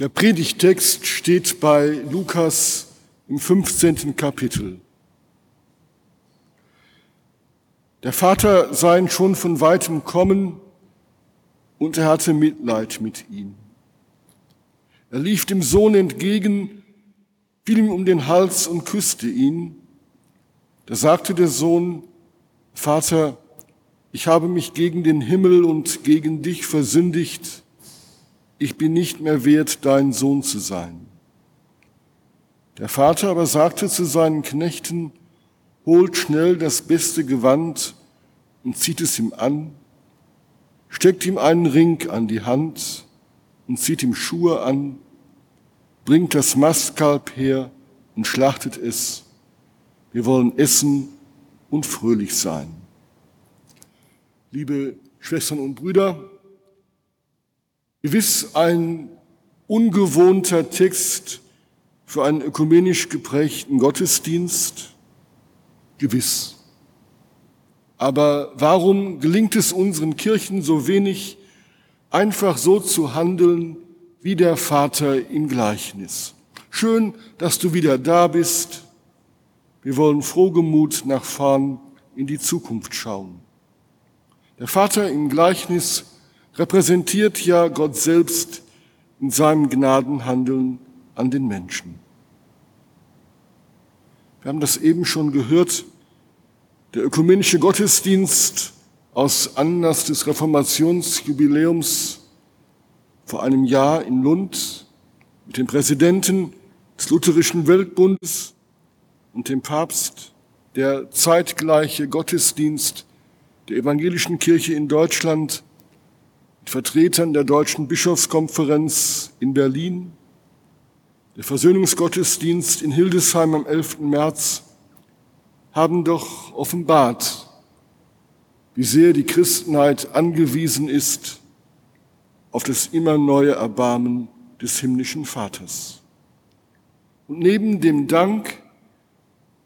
Der Predigtext steht bei Lukas im 15. Kapitel. Der Vater sah ihn schon von weitem kommen und er hatte Mitleid mit ihm. Er lief dem Sohn entgegen, fiel ihm um den Hals und küsste ihn. Da sagte der Sohn, Vater, ich habe mich gegen den Himmel und gegen dich versündigt ich bin nicht mehr wert, dein Sohn zu sein. Der Vater aber sagte zu seinen Knechten, holt schnell das beste Gewand und zieht es ihm an, steckt ihm einen Ring an die Hand und zieht ihm Schuhe an, bringt das Mastkalb her und schlachtet es. Wir wollen essen und fröhlich sein. Liebe Schwestern und Brüder, Gewiss ein ungewohnter Text für einen ökumenisch geprägten Gottesdienst, gewiss. Aber warum gelingt es unseren Kirchen so wenig, einfach so zu handeln wie der Vater im Gleichnis? Schön, dass du wieder da bist. Wir wollen frohgemut nach vorn in die Zukunft schauen. Der Vater im Gleichnis repräsentiert ja Gott selbst in seinem Gnadenhandeln an den Menschen. Wir haben das eben schon gehört. Der ökumenische Gottesdienst aus Anlass des Reformationsjubiläums vor einem Jahr in Lund mit dem Präsidenten des Lutherischen Weltbundes und dem Papst, der zeitgleiche Gottesdienst der evangelischen Kirche in Deutschland Vertretern der Deutschen Bischofskonferenz in Berlin, der Versöhnungsgottesdienst in Hildesheim am 11. März haben doch offenbart, wie sehr die Christenheit angewiesen ist auf das immer neue Erbarmen des himmlischen Vaters. Und neben dem Dank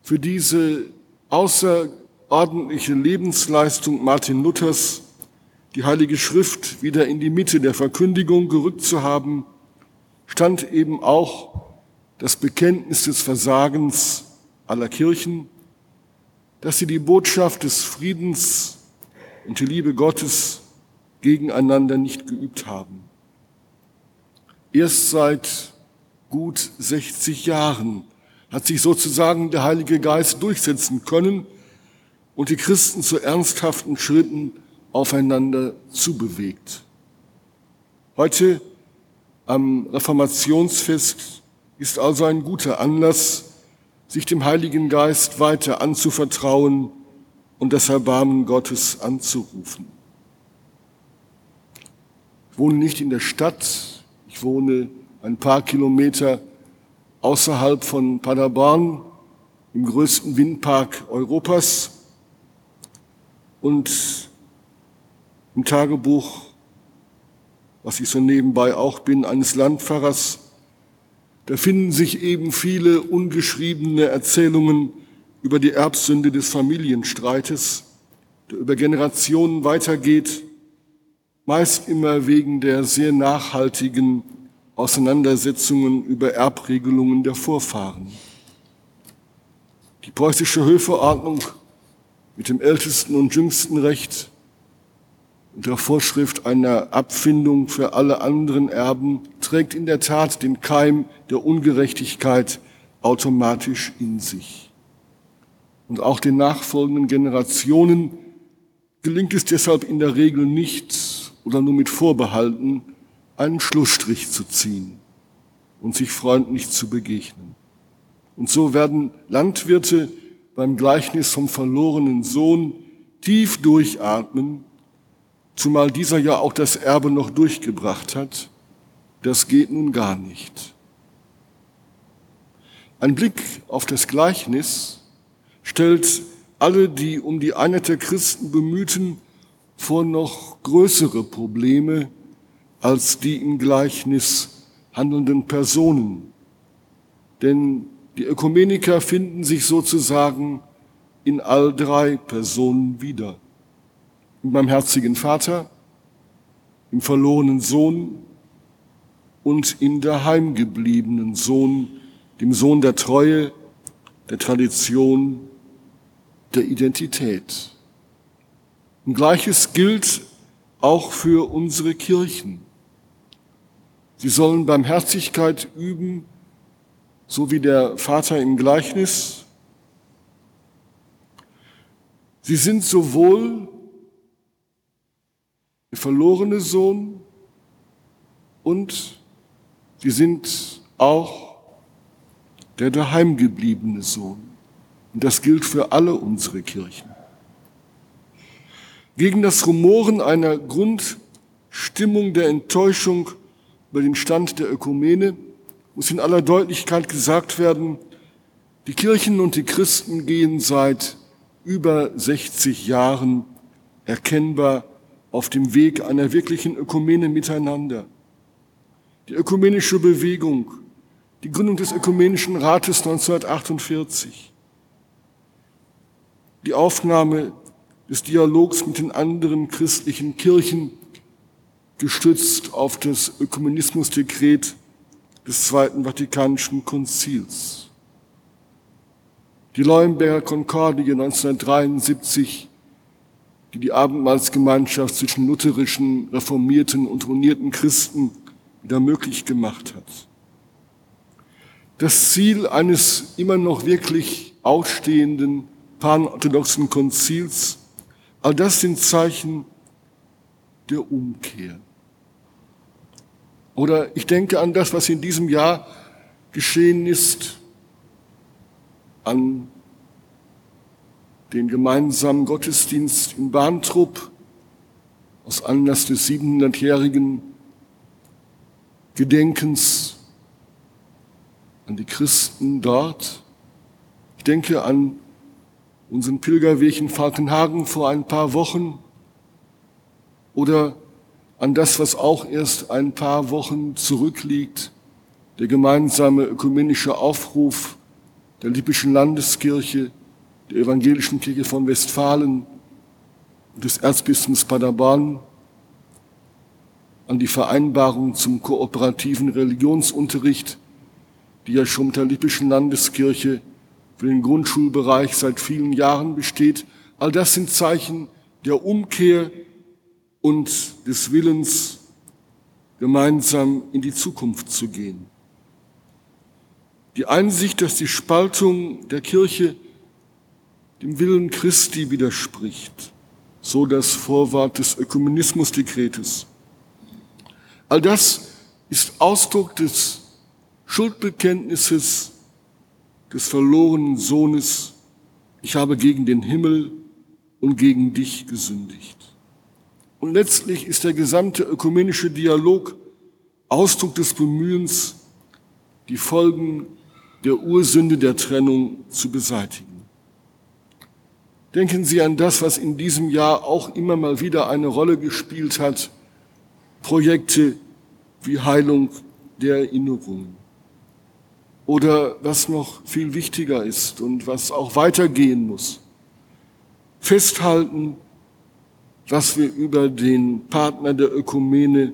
für diese außerordentliche Lebensleistung Martin Luthers die Heilige Schrift wieder in die Mitte der Verkündigung gerückt zu haben, stand eben auch das Bekenntnis des Versagens aller Kirchen, dass sie die Botschaft des Friedens und die Liebe Gottes gegeneinander nicht geübt haben. Erst seit gut 60 Jahren hat sich sozusagen der Heilige Geist durchsetzen können und die Christen zu ernsthaften Schritten aufeinander zubewegt. Heute am Reformationsfest ist also ein guter Anlass, sich dem Heiligen Geist weiter anzuvertrauen und das Erbarmen Gottes anzurufen. Ich wohne nicht in der Stadt, ich wohne ein paar Kilometer außerhalb von Paderborn im größten Windpark Europas und im Tagebuch, was ich so nebenbei auch bin, eines Landpfarrers, da finden sich eben viele ungeschriebene Erzählungen über die Erbsünde des Familienstreites, der über Generationen weitergeht, meist immer wegen der sehr nachhaltigen Auseinandersetzungen über Erbregelungen der Vorfahren. Die preußische Höfeordnung mit dem ältesten und jüngsten Recht der Vorschrift einer Abfindung für alle anderen Erben trägt in der Tat den Keim der Ungerechtigkeit automatisch in sich. Und auch den nachfolgenden Generationen gelingt es deshalb in der Regel nicht oder nur mit Vorbehalten, einen Schlussstrich zu ziehen und sich freundlich zu begegnen. Und so werden Landwirte beim Gleichnis vom verlorenen Sohn tief durchatmen zumal dieser ja auch das Erbe noch durchgebracht hat, das geht nun gar nicht. Ein Blick auf das Gleichnis stellt alle die um die Einheit der Christen bemühten vor noch größere Probleme als die im Gleichnis handelnden Personen. Denn die Ökumeniker finden sich sozusagen in all drei Personen wieder im barmherzigen Vater, im verlorenen Sohn und in der heimgebliebenen Sohn, dem Sohn der Treue, der Tradition, der Identität. Und Gleiches gilt auch für unsere Kirchen. Sie sollen Barmherzigkeit üben, so wie der Vater im Gleichnis. Sie sind sowohl der verlorene Sohn und sie sind auch der daheimgebliebene Sohn. Und das gilt für alle unsere Kirchen. Gegen das Rumoren einer Grundstimmung der Enttäuschung über den Stand der Ökumene muss in aller Deutlichkeit gesagt werden, die Kirchen und die Christen gehen seit über 60 Jahren erkennbar auf dem Weg einer wirklichen Ökumene miteinander. Die ökumenische Bewegung, die Gründung des Ökumenischen Rates 1948, die Aufnahme des Dialogs mit den anderen christlichen Kirchen, gestützt auf das Ökumenismusdekret des Zweiten Vatikanischen Konzils. Die Leuenberger Konkordie 1973 die die Abendmahlsgemeinschaft zwischen lutherischen, reformierten und unierten Christen wieder möglich gemacht hat. Das Ziel eines immer noch wirklich ausstehenden panorthodoxen Konzils, all das sind Zeichen der Umkehr. Oder ich denke an das, was in diesem Jahr geschehen ist, an den gemeinsamen Gottesdienst in Bahntrupp aus Anlass des 700-jährigen Gedenkens an die Christen dort. Ich denke an unseren Pilgerweg in Falkenhagen vor ein paar Wochen oder an das, was auch erst ein paar Wochen zurückliegt, der gemeinsame ökumenische Aufruf der Lippischen Landeskirche der Evangelischen Kirche von Westfalen und des Erzbistums Paderborn an die Vereinbarung zum kooperativen Religionsunterricht, die ja schon mit der Lippischen Landeskirche für den Grundschulbereich seit vielen Jahren besteht. All das sind Zeichen der Umkehr und des Willens, gemeinsam in die Zukunft zu gehen. Die Einsicht, dass die Spaltung der Kirche dem Willen Christi widerspricht, so das Vorwort des Ökumenismusdekretes. All das ist Ausdruck des Schuldbekenntnisses des verlorenen Sohnes, ich habe gegen den Himmel und gegen dich gesündigt. Und letztlich ist der gesamte ökumenische Dialog Ausdruck des Bemühens, die Folgen der Ursünde der Trennung zu beseitigen. Denken Sie an das, was in diesem Jahr auch immer mal wieder eine Rolle gespielt hat. Projekte wie Heilung der Erinnerungen. Oder was noch viel wichtiger ist und was auch weitergehen muss. Festhalten, was wir über den Partner der Ökumene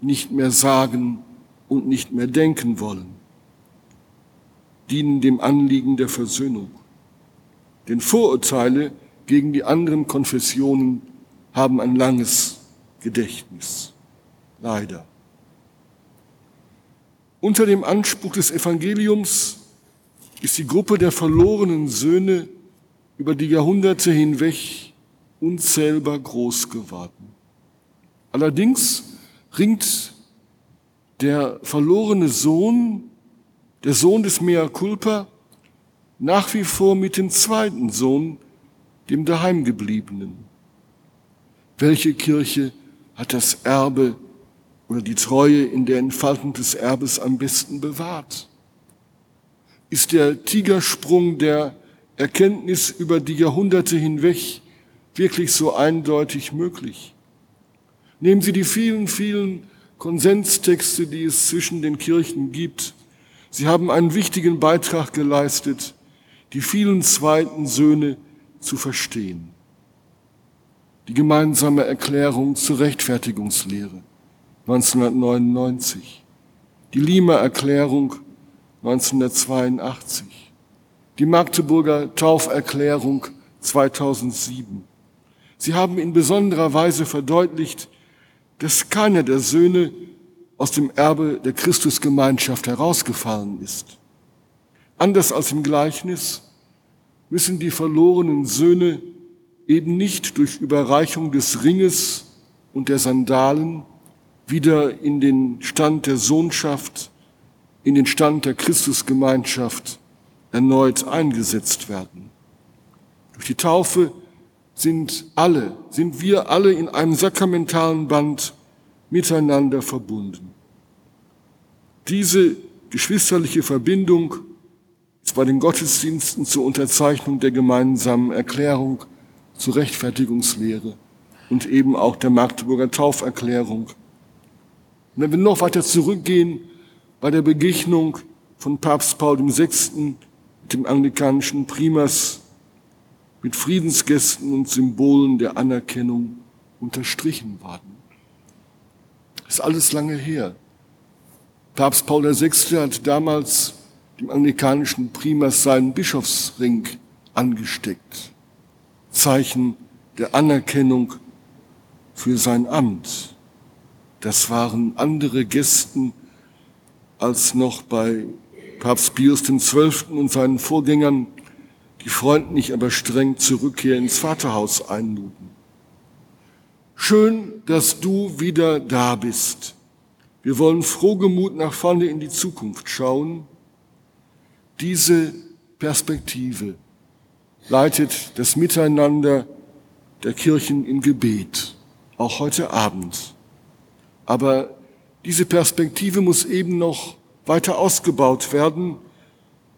nicht mehr sagen und nicht mehr denken wollen. Dienen dem Anliegen der Versöhnung. Denn Vorurteile gegen die anderen Konfessionen haben ein langes Gedächtnis. Leider. Unter dem Anspruch des Evangeliums ist die Gruppe der verlorenen Söhne über die Jahrhunderte hinweg unzählbar groß geworden. Allerdings ringt der verlorene Sohn, der Sohn des Mea Culpa, nach wie vor mit dem zweiten Sohn, dem Daheimgebliebenen. Welche Kirche hat das Erbe oder die Treue in der Entfaltung des Erbes am besten bewahrt? Ist der Tigersprung der Erkenntnis über die Jahrhunderte hinweg wirklich so eindeutig möglich? Nehmen Sie die vielen, vielen Konsenstexte, die es zwischen den Kirchen gibt. Sie haben einen wichtigen Beitrag geleistet, die vielen zweiten Söhne zu verstehen. Die gemeinsame Erklärung zur Rechtfertigungslehre 1999. die Lima Erklärung 1982, die Magdeburger Tauferklärung 2007. Sie haben in besonderer Weise verdeutlicht, dass keiner der Söhne aus dem Erbe der Christusgemeinschaft herausgefallen ist. Anders als im Gleichnis müssen die verlorenen Söhne eben nicht durch Überreichung des Ringes und der Sandalen wieder in den Stand der Sohnschaft, in den Stand der Christusgemeinschaft erneut eingesetzt werden. Durch die Taufe sind alle, sind wir alle in einem sakramentalen Band miteinander verbunden. Diese geschwisterliche Verbindung bei den Gottesdiensten zur Unterzeichnung der gemeinsamen Erklärung zur Rechtfertigungslehre und eben auch der Magdeburger Tauferklärung. Und wenn wir noch weiter zurückgehen, bei der Begegnung von Papst Paul VI. mit dem anglikanischen Primas, mit Friedensgästen und Symbolen der Anerkennung unterstrichen worden. Das ist alles lange her. Papst Paul VI. hat damals dem anglikanischen Primas seinen Bischofsring angesteckt. Zeichen der Anerkennung für sein Amt. Das waren andere Gästen als noch bei Papst Pius XII. und seinen Vorgängern, die freundlich, aber streng zur Rückkehr ins Vaterhaus einluden. Schön, dass du wieder da bist. Wir wollen frohgemut nach vorne in die Zukunft schauen. Diese Perspektive leitet das Miteinander der Kirchen im Gebet, auch heute Abend. Aber diese Perspektive muss eben noch weiter ausgebaut werden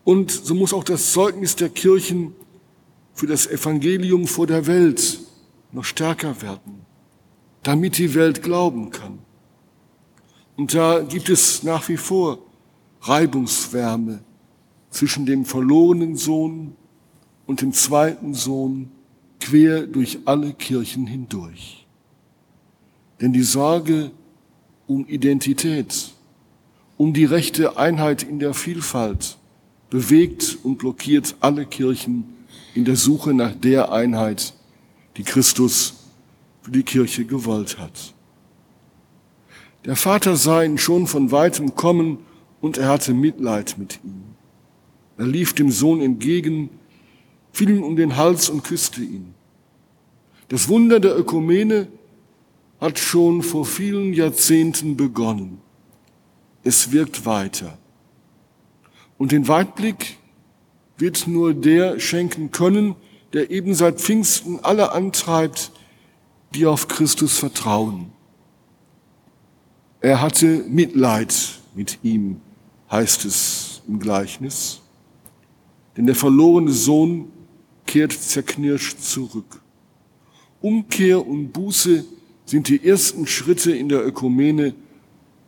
und so muss auch das Zeugnis der Kirchen für das Evangelium vor der Welt noch stärker werden, damit die Welt glauben kann. Und da gibt es nach wie vor Reibungswärme zwischen dem verlorenen Sohn und dem zweiten Sohn quer durch alle Kirchen hindurch. Denn die Sorge um Identität, um die rechte Einheit in der Vielfalt bewegt und blockiert alle Kirchen in der Suche nach der Einheit, die Christus für die Kirche gewollt hat. Der Vater sah ihn schon von weitem kommen und er hatte Mitleid mit ihm. Er lief dem Sohn entgegen, fiel ihm um den Hals und küsste ihn. Das Wunder der Ökumene hat schon vor vielen Jahrzehnten begonnen. Es wirkt weiter. Und den Weitblick wird nur der schenken können, der eben seit Pfingsten alle antreibt, die auf Christus vertrauen. Er hatte Mitleid mit ihm, heißt es im Gleichnis. Denn der verlorene Sohn kehrt zerknirscht zurück. Umkehr und Buße sind die ersten Schritte in der Ökumene,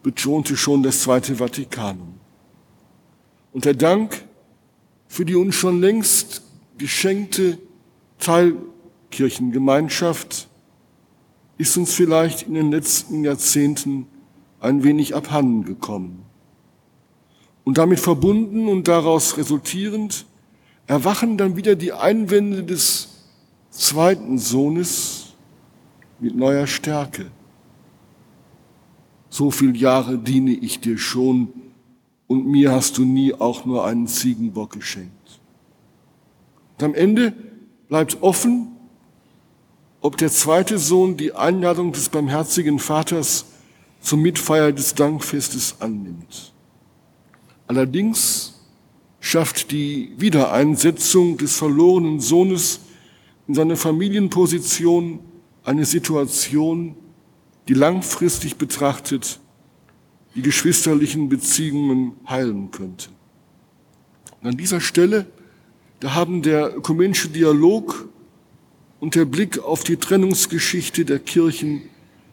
betonte schon das Zweite Vatikanum. Und der Dank für die uns schon längst geschenkte Teilkirchengemeinschaft ist uns vielleicht in den letzten Jahrzehnten ein wenig abhanden gekommen. Und damit verbunden und daraus resultierend erwachen dann wieder die Einwände des zweiten Sohnes mit neuer Stärke. So viele Jahre diene ich dir schon und mir hast du nie auch nur einen Ziegenbock geschenkt. Und am Ende bleibt offen, ob der zweite Sohn die Einladung des barmherzigen Vaters zur Mitfeier des Dankfestes annimmt. Allerdings schafft die Wiedereinsetzung des verlorenen Sohnes in seiner Familienposition eine Situation, die langfristig betrachtet die geschwisterlichen Beziehungen heilen könnte. Und an dieser Stelle, da haben der ökumenische Dialog und der Blick auf die Trennungsgeschichte der Kirchen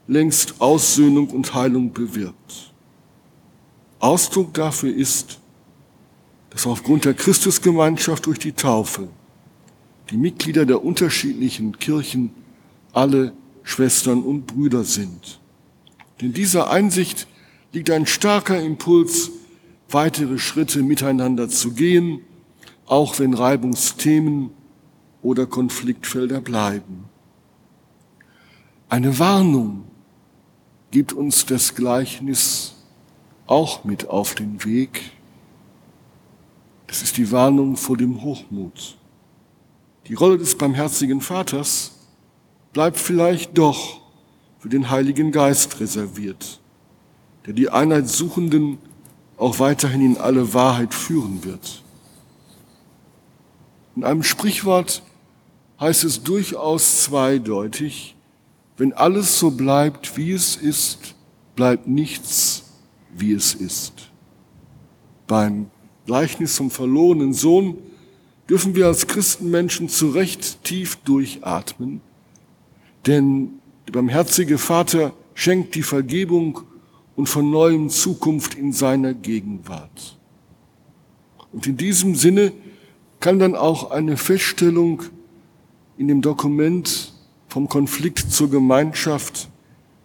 längst Aussöhnung und Heilung bewirkt. Ausdruck dafür ist, dass aufgrund der Christusgemeinschaft durch die Taufe die Mitglieder der unterschiedlichen Kirchen alle Schwestern und Brüder sind. Denn diese Einsicht liegt ein starker Impuls, weitere Schritte miteinander zu gehen, auch wenn Reibungsthemen oder Konfliktfelder bleiben. Eine Warnung gibt uns das Gleichnis auch mit auf den Weg. Das ist die Warnung vor dem Hochmut. Die Rolle des barmherzigen Vaters bleibt vielleicht doch für den Heiligen Geist reserviert, der die Einheit Suchenden auch weiterhin in alle Wahrheit führen wird. In einem Sprichwort heißt es durchaus zweideutig, wenn alles so bleibt, wie es ist, bleibt nichts, wie es ist. Beim Gleichnis zum verlorenen Sohn dürfen wir als Christenmenschen zu Recht tief durchatmen, denn der barmherzige Vater schenkt die Vergebung und von neuem Zukunft in seiner Gegenwart. Und in diesem Sinne kann dann auch eine Feststellung in dem Dokument vom Konflikt zur Gemeinschaft,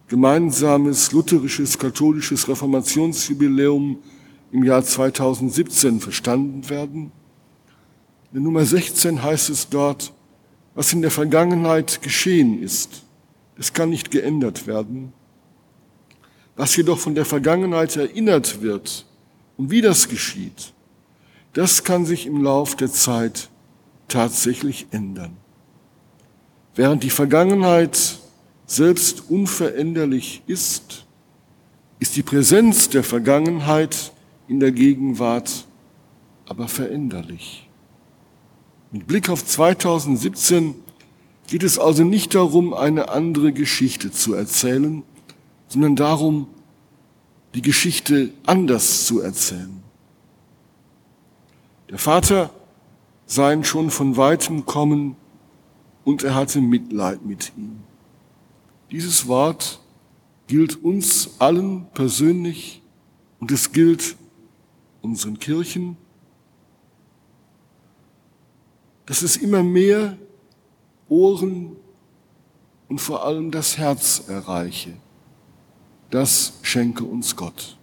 gemeinsames lutherisches, katholisches Reformationsjubiläum im Jahr 2017 verstanden werden. In Nummer 16 heißt es dort, was in der Vergangenheit geschehen ist, das kann nicht geändert werden. Was jedoch von der Vergangenheit erinnert wird und wie das geschieht, das kann sich im Lauf der Zeit tatsächlich ändern. Während die Vergangenheit selbst unveränderlich ist, ist die Präsenz der Vergangenheit in der Gegenwart aber veränderlich. Mit Blick auf 2017 geht es also nicht darum, eine andere Geschichte zu erzählen, sondern darum, die Geschichte anders zu erzählen. Der Vater sah ihn schon von weitem kommen und er hatte Mitleid mit ihm. Dieses Wort gilt uns allen persönlich und es gilt unseren Kirchen, dass es immer mehr Ohren und vor allem das Herz erreiche. Das schenke uns Gott.